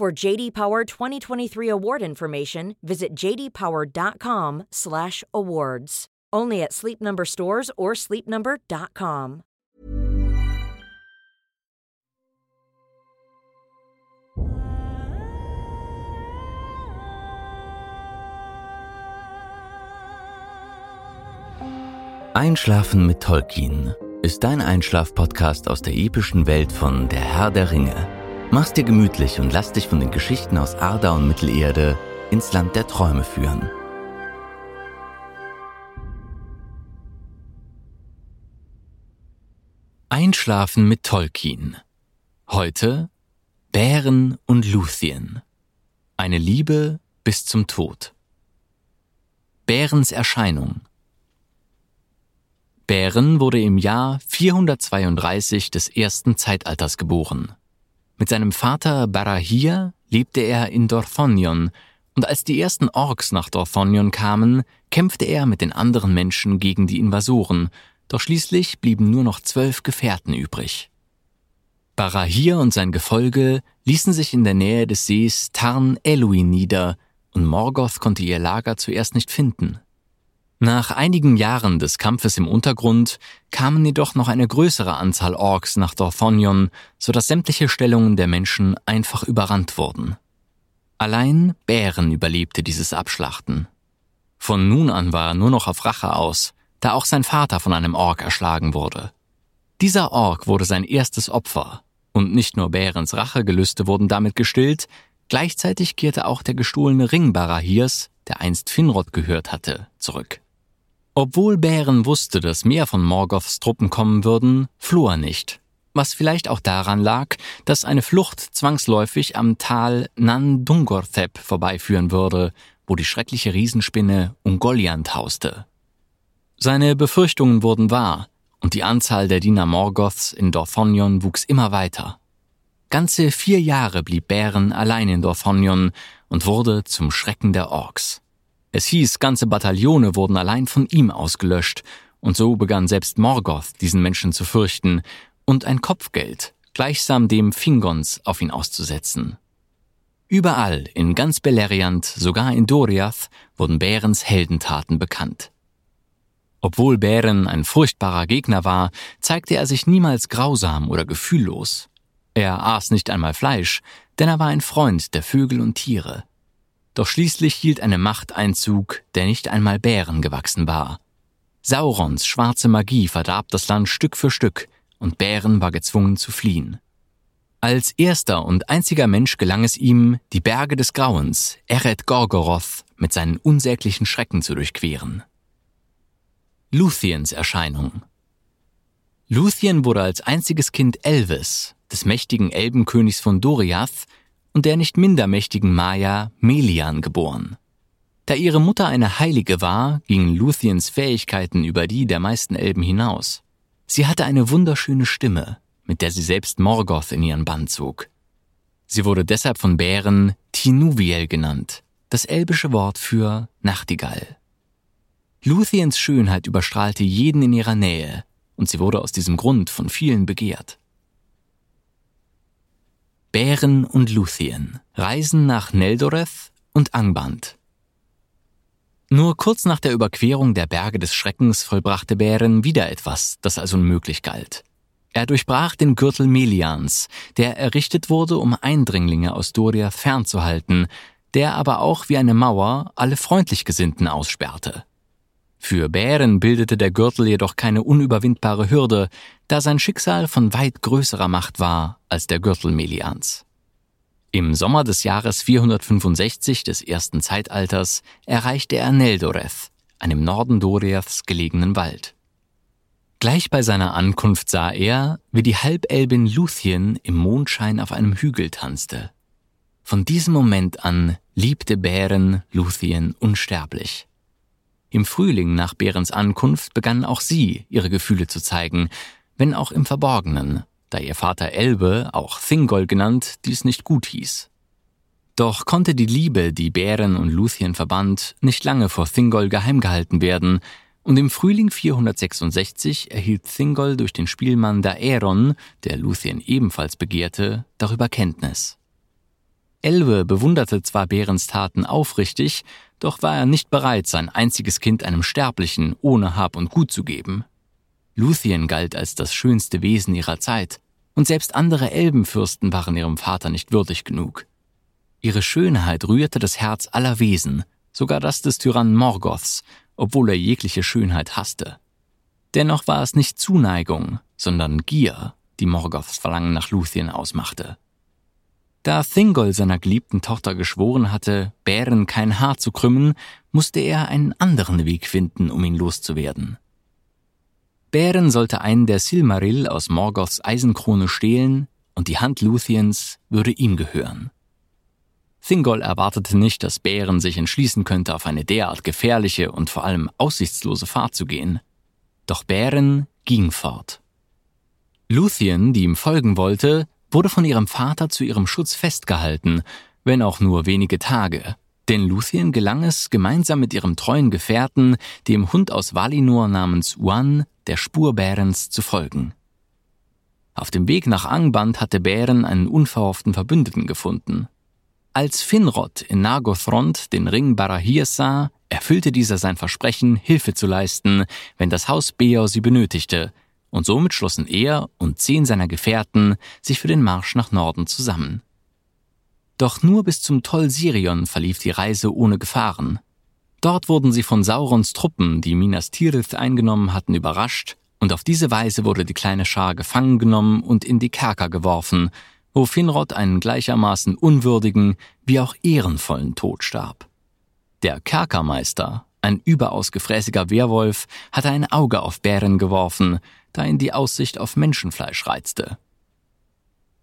For JD Power 2023 award information, visit jdpower.com/awards. Only at Sleep Number stores or sleepnumber.com. Einschlafen mit Tolkien ist dein Einschlaf-Podcast aus der epischen Welt von Der Herr der Ringe. Mach's dir gemütlich und lass dich von den Geschichten aus Arda und Mittelerde ins Land der Träume führen. Einschlafen mit Tolkien. Heute Bären und Luthien. Eine Liebe bis zum Tod. Bärens Erscheinung. Bären wurde im Jahr 432 des ersten Zeitalters geboren. Mit seinem Vater Barahir lebte er in Dorthonion, und als die ersten Orks nach Dorthonion kamen, kämpfte er mit den anderen Menschen gegen die Invasoren doch schließlich blieben nur noch zwölf Gefährten übrig. Barahir und sein Gefolge ließen sich in der Nähe des Sees Tarn Eluin nieder, und Morgoth konnte ihr Lager zuerst nicht finden. Nach einigen Jahren des Kampfes im Untergrund kamen jedoch noch eine größere Anzahl Orks nach Dorthonion, so dass sämtliche Stellungen der Menschen einfach überrannt wurden. Allein Bären überlebte dieses Abschlachten. Von nun an war er nur noch auf Rache aus, da auch sein Vater von einem Ork erschlagen wurde. Dieser Ork wurde sein erstes Opfer, und nicht nur Bärens Rachegelüste wurden damit gestillt, gleichzeitig kehrte auch der gestohlene Ring Barahirs, der einst Finrod gehört hatte, zurück. Obwohl Bären wusste, dass mehr von Morgoths Truppen kommen würden, floh er nicht, was vielleicht auch daran lag, dass eine Flucht zwangsläufig am Tal Nandungorthep vorbeiführen würde, wo die schreckliche Riesenspinne Ungoliant hauste. Seine Befürchtungen wurden wahr, und die Anzahl der Diener Morgoths in Dorthonion wuchs immer weiter. Ganze vier Jahre blieb Bären allein in Dorthonion und wurde zum Schrecken der Orks. Es hieß, ganze Bataillone wurden allein von ihm ausgelöscht, und so begann selbst Morgoth diesen Menschen zu fürchten und ein Kopfgeld, gleichsam dem Fingons, auf ihn auszusetzen. Überall, in ganz Beleriand, sogar in Doriath, wurden Bärens Heldentaten bekannt. Obwohl Bären ein furchtbarer Gegner war, zeigte er sich niemals grausam oder gefühllos. Er aß nicht einmal Fleisch, denn er war ein Freund der Vögel und Tiere. Doch schließlich hielt eine Macht Einzug, der nicht einmal Bären gewachsen war. Saurons schwarze Magie verdarb das Land Stück für Stück, und Bären war gezwungen zu fliehen. Als erster und einziger Mensch gelang es ihm, die Berge des Grauens, Eret Gorgoroth, mit seinen unsäglichen Schrecken zu durchqueren. Luthiens Erscheinung. Luthien wurde als einziges Kind Elvis, des mächtigen Elbenkönigs von Doriath und der nicht minder mächtigen Maya Melian geboren. Da ihre Mutter eine Heilige war, gingen Luthiens Fähigkeiten über die der meisten Elben hinaus. Sie hatte eine wunderschöne Stimme, mit der sie selbst Morgoth in ihren Bann zog. Sie wurde deshalb von Bären Tinuviel genannt, das elbische Wort für Nachtigall. Luthiens Schönheit überstrahlte jeden in ihrer Nähe, und sie wurde aus diesem Grund von vielen begehrt. Bären und Luthien reisen nach Neldoreth und Angband. Nur kurz nach der Überquerung der Berge des Schreckens vollbrachte Bären wieder etwas, das als unmöglich galt. Er durchbrach den Gürtel Melians, der errichtet wurde, um Eindringlinge aus Doria fernzuhalten, der aber auch wie eine Mauer alle freundlich Gesinnten aussperrte. Für Bären bildete der Gürtel jedoch keine unüberwindbare Hürde, da sein Schicksal von weit größerer Macht war als der Gürtel Melians. Im Sommer des Jahres 465 des ersten Zeitalters erreichte er Neldoreth, einem Norden Doriaths gelegenen Wald. Gleich bei seiner Ankunft sah er, wie die Halbelbin Luthien im Mondschein auf einem Hügel tanzte. Von diesem Moment an liebte Bären Luthien unsterblich. Im Frühling nach Bärens Ankunft begann auch sie, ihre Gefühle zu zeigen, wenn auch im Verborgenen, da ihr Vater Elbe, auch Thingol genannt, dies nicht gut hieß. Doch konnte die Liebe, die Bären und Luthien verband, nicht lange vor Thingol geheim gehalten werden, und im Frühling 466 erhielt Thingol durch den Spielmann Daeron, der Luthien ebenfalls begehrte, darüber Kenntnis. Elbe bewunderte zwar Bärens Taten aufrichtig, doch war er nicht bereit, sein einziges Kind einem Sterblichen ohne Hab und Gut zu geben. Luthien galt als das schönste Wesen ihrer Zeit, und selbst andere Elbenfürsten waren ihrem Vater nicht würdig genug. Ihre Schönheit rührte das Herz aller Wesen, sogar das des Tyrannen Morgoths, obwohl er jegliche Schönheit hasste. Dennoch war es nicht Zuneigung, sondern Gier, die Morgoths Verlangen nach Luthien ausmachte. Da Thingol seiner geliebten Tochter geschworen hatte, Bären kein Haar zu krümmen, musste er einen anderen Weg finden, um ihn loszuwerden. Bären sollte einen der Silmaril aus Morgoths Eisenkrone stehlen, und die Hand Luthiens würde ihm gehören. Thingol erwartete nicht, dass Bären sich entschließen könnte, auf eine derart gefährliche und vor allem aussichtslose Fahrt zu gehen. Doch Bären ging fort. Luthien, die ihm folgen wollte, wurde von ihrem Vater zu ihrem Schutz festgehalten, wenn auch nur wenige Tage. Denn Luthien gelang es, gemeinsam mit ihrem treuen Gefährten, dem Hund aus Valinor namens Uan, der Spur Bärens zu folgen. Auf dem Weg nach Angband hatte Bären einen unverhofften Verbündeten gefunden. Als Finrod in Nargothrond den Ring Barahirs sah, erfüllte dieser sein Versprechen, Hilfe zu leisten, wenn das Haus Beor sie benötigte, und somit schlossen er und zehn seiner Gefährten sich für den Marsch nach Norden zusammen. Doch nur bis zum Toll Sirion verlief die Reise ohne Gefahren. Dort wurden sie von Saurons Truppen, die Minas Tirith eingenommen hatten, überrascht, und auf diese Weise wurde die kleine Schar gefangen genommen und in die Kerker geworfen, wo Finrod einen gleichermaßen unwürdigen wie auch ehrenvollen Tod starb. Der Kerkermeister, ein überaus gefräßiger Werwolf, hatte ein Auge auf Bären geworfen, da ihn die Aussicht auf Menschenfleisch reizte.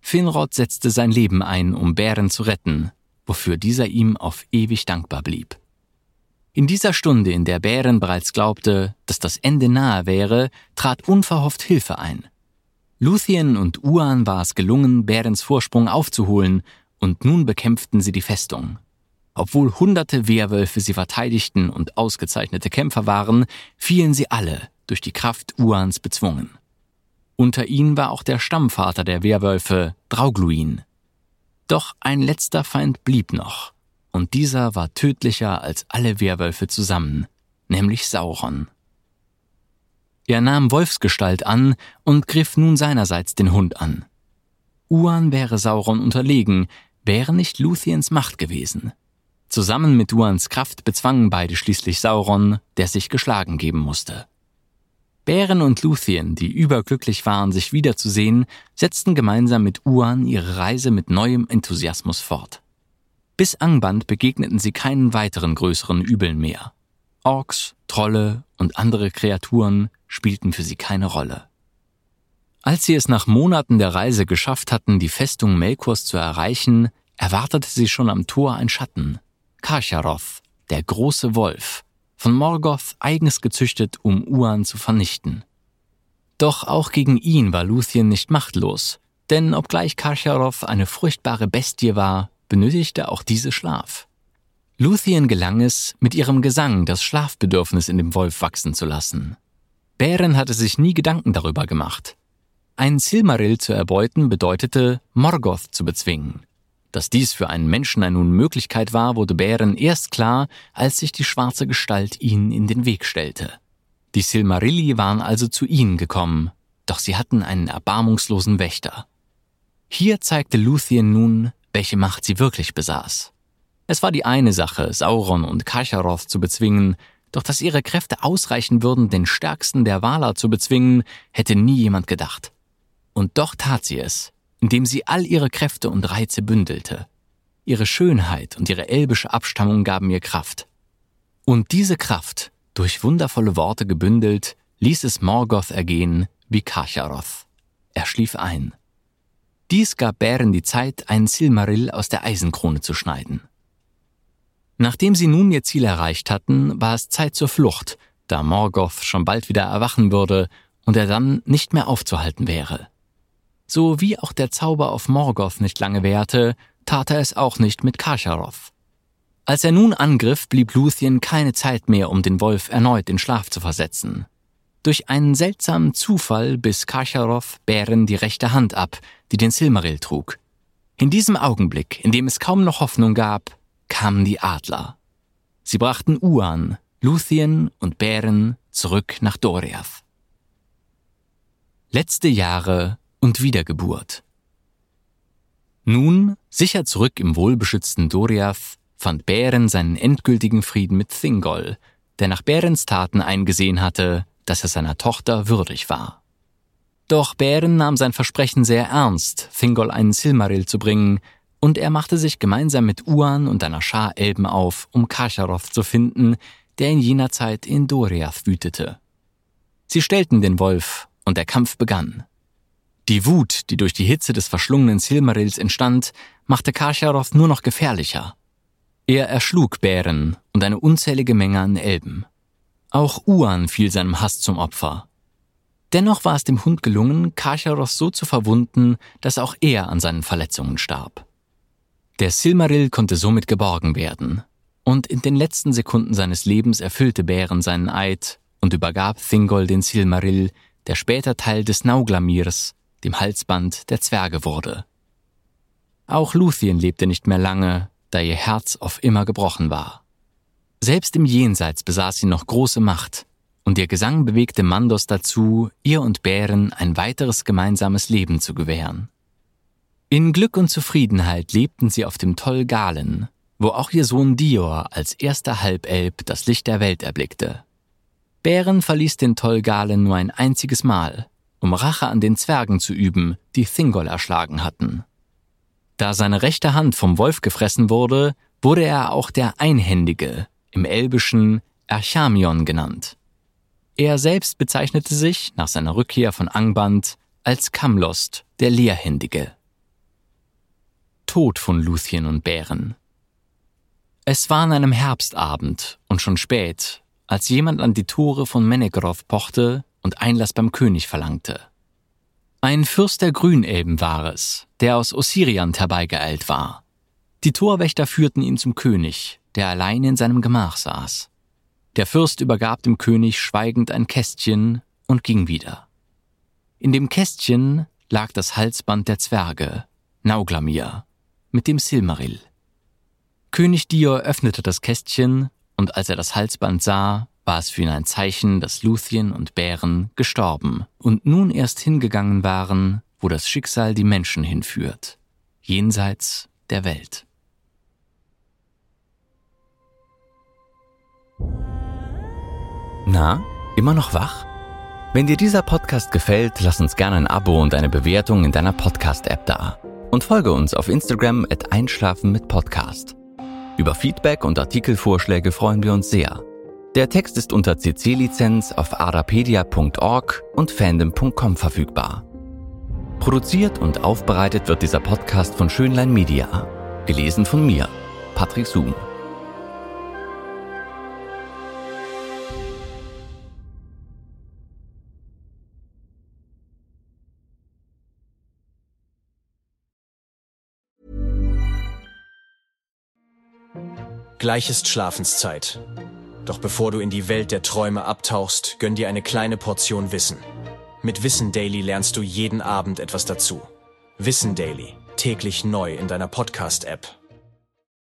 Finrod setzte sein Leben ein, um Bären zu retten, wofür dieser ihm auf ewig dankbar blieb. In dieser Stunde, in der Bären bereits glaubte, dass das Ende nahe wäre, trat unverhofft Hilfe ein. Luthien und Uan war es gelungen, Bärens Vorsprung aufzuholen, und nun bekämpften sie die Festung. Obwohl hunderte Wehrwölfe sie verteidigten und ausgezeichnete Kämpfer waren, fielen sie alle, durch die Kraft Uans bezwungen. Unter ihnen war auch der Stammvater der Werwölfe, Draugluin. Doch ein letzter Feind blieb noch, und dieser war tödlicher als alle Werwölfe zusammen, nämlich Sauron. Er nahm Wolfsgestalt an und griff nun seinerseits den Hund an. Uan wäre Sauron unterlegen, wäre nicht Luthiens Macht gewesen. Zusammen mit Uans Kraft bezwangen beide schließlich Sauron, der sich geschlagen geben musste. Bären und Luthien, die überglücklich waren, sich wiederzusehen, setzten gemeinsam mit Uan ihre Reise mit neuem Enthusiasmus fort. Bis Angband begegneten sie keinen weiteren größeren Übeln mehr. Orks, Trolle und andere Kreaturen spielten für sie keine Rolle. Als sie es nach Monaten der Reise geschafft hatten, die Festung Melkors zu erreichen, erwartete sie schon am Tor ein Schatten. Karcharoth, der große Wolf, von Morgoth eigens gezüchtet, um Uan zu vernichten. Doch auch gegen ihn war Luthien nicht machtlos, denn obgleich Karcharoth eine furchtbare Bestie war, benötigte auch diese Schlaf. Luthien gelang es, mit ihrem Gesang das Schlafbedürfnis in dem Wolf wachsen zu lassen. Bären hatte sich nie Gedanken darüber gemacht. Ein Silmaril zu erbeuten bedeutete, Morgoth zu bezwingen. Dass dies für einen Menschen eine Unmöglichkeit war, wurde Bären erst klar, als sich die schwarze Gestalt ihnen in den Weg stellte. Die Silmarilli waren also zu ihnen gekommen, doch sie hatten einen erbarmungslosen Wächter. Hier zeigte Luthien nun, welche Macht sie wirklich besaß. Es war die eine Sache, Sauron und Karcharoth zu bezwingen, doch dass ihre Kräfte ausreichen würden, den stärksten der Valar zu bezwingen, hätte nie jemand gedacht. Und doch tat sie es, indem sie all ihre Kräfte und Reize bündelte. Ihre Schönheit und ihre elbische Abstammung gaben ihr Kraft. Und diese Kraft, durch wundervolle Worte gebündelt, ließ es Morgoth ergehen wie Karcharoth. Er schlief ein. Dies gab Bären die Zeit, einen Silmaril aus der Eisenkrone zu schneiden. Nachdem sie nun ihr Ziel erreicht hatten, war es Zeit zur Flucht, da Morgoth schon bald wieder erwachen würde und er dann nicht mehr aufzuhalten wäre. So wie auch der Zauber auf Morgoth nicht lange währte, tat er es auch nicht mit Kasharoth. Als er nun angriff, blieb Luthien keine Zeit mehr, um den Wolf erneut in Schlaf zu versetzen. Durch einen seltsamen Zufall biss Kasharoth Bären die rechte Hand ab, die den Silmaril trug. In diesem Augenblick, in dem es kaum noch Hoffnung gab, kamen die Adler. Sie brachten Uan, Luthien und Bären zurück nach Doriath. Letzte Jahre und Wiedergeburt. Nun, sicher zurück im wohlbeschützten Doriath, fand Bären seinen endgültigen Frieden mit Thingol, der nach Bärens Taten eingesehen hatte, dass er seiner Tochter würdig war. Doch Bären nahm sein Versprechen sehr ernst, Thingol einen Silmaril zu bringen, und er machte sich gemeinsam mit Uan und einer Schar Elben auf, um Kasharoth zu finden, der in jener Zeit in Doriath wütete. Sie stellten den Wolf, und der Kampf begann. Die Wut, die durch die Hitze des verschlungenen Silmarils entstand, machte Kasharoth nur noch gefährlicher. Er erschlug Bären und eine unzählige Menge an Elben. Auch Uan fiel seinem Hass zum Opfer. Dennoch war es dem Hund gelungen, Kasharoth so zu verwunden, dass auch er an seinen Verletzungen starb. Der Silmaril konnte somit geborgen werden, und in den letzten Sekunden seines Lebens erfüllte Bären seinen Eid und übergab Thingol den Silmaril, der später Teil des Nauglamirs, dem Halsband der Zwerge wurde. Auch Luthien lebte nicht mehr lange, da ihr Herz auf immer gebrochen war. Selbst im Jenseits besaß sie noch große Macht, und ihr Gesang bewegte Mandos dazu, ihr und Bären ein weiteres gemeinsames Leben zu gewähren. In Glück und Zufriedenheit lebten sie auf dem Toll Galen, wo auch ihr Sohn Dior als erster Halbelb das Licht der Welt erblickte. Bären verließ den Toll Galen nur ein einziges Mal, um Rache an den Zwergen zu üben, die Thingol erschlagen hatten. Da seine rechte Hand vom Wolf gefressen wurde, wurde er auch der Einhändige, im Elbischen Erchamion genannt. Er selbst bezeichnete sich nach seiner Rückkehr von Angband als Kamlost, der Leerhändige. Tod von Luthien und Bären. Es war an einem Herbstabend und schon spät, als jemand an die Tore von Menegroth pochte und Einlass beim König verlangte. Ein Fürst der Grünelben war es, der aus Ossiriant herbeigeeilt war. Die Torwächter führten ihn zum König, der allein in seinem Gemach saß. Der Fürst übergab dem König schweigend ein Kästchen und ging wieder. In dem Kästchen lag das Halsband der Zwerge, Nauglamir, mit dem Silmaril. König Dior öffnete das Kästchen, und als er das Halsband sah, war es für ihn ein Zeichen, dass Luthien und Bären gestorben und nun erst hingegangen waren, wo das Schicksal die Menschen hinführt, jenseits der Welt. Na, immer noch wach? Wenn dir dieser Podcast gefällt, lass uns gerne ein Abo und eine Bewertung in deiner Podcast-App da. Und folge uns auf Instagram at Einschlafen mit Podcast. Über Feedback und Artikelvorschläge freuen wir uns sehr. Der Text ist unter CC-Lizenz auf arapedia.org und fandom.com verfügbar. Produziert und aufbereitet wird dieser Podcast von Schönlein Media. Gelesen von mir, Patrick Zoom. Gleich ist Schlafenszeit. Doch bevor du in die Welt der Träume abtauchst, gönn dir eine kleine Portion Wissen. Mit Wissen Daily lernst du jeden Abend etwas dazu. Wissen Daily, täglich neu in deiner Podcast-App.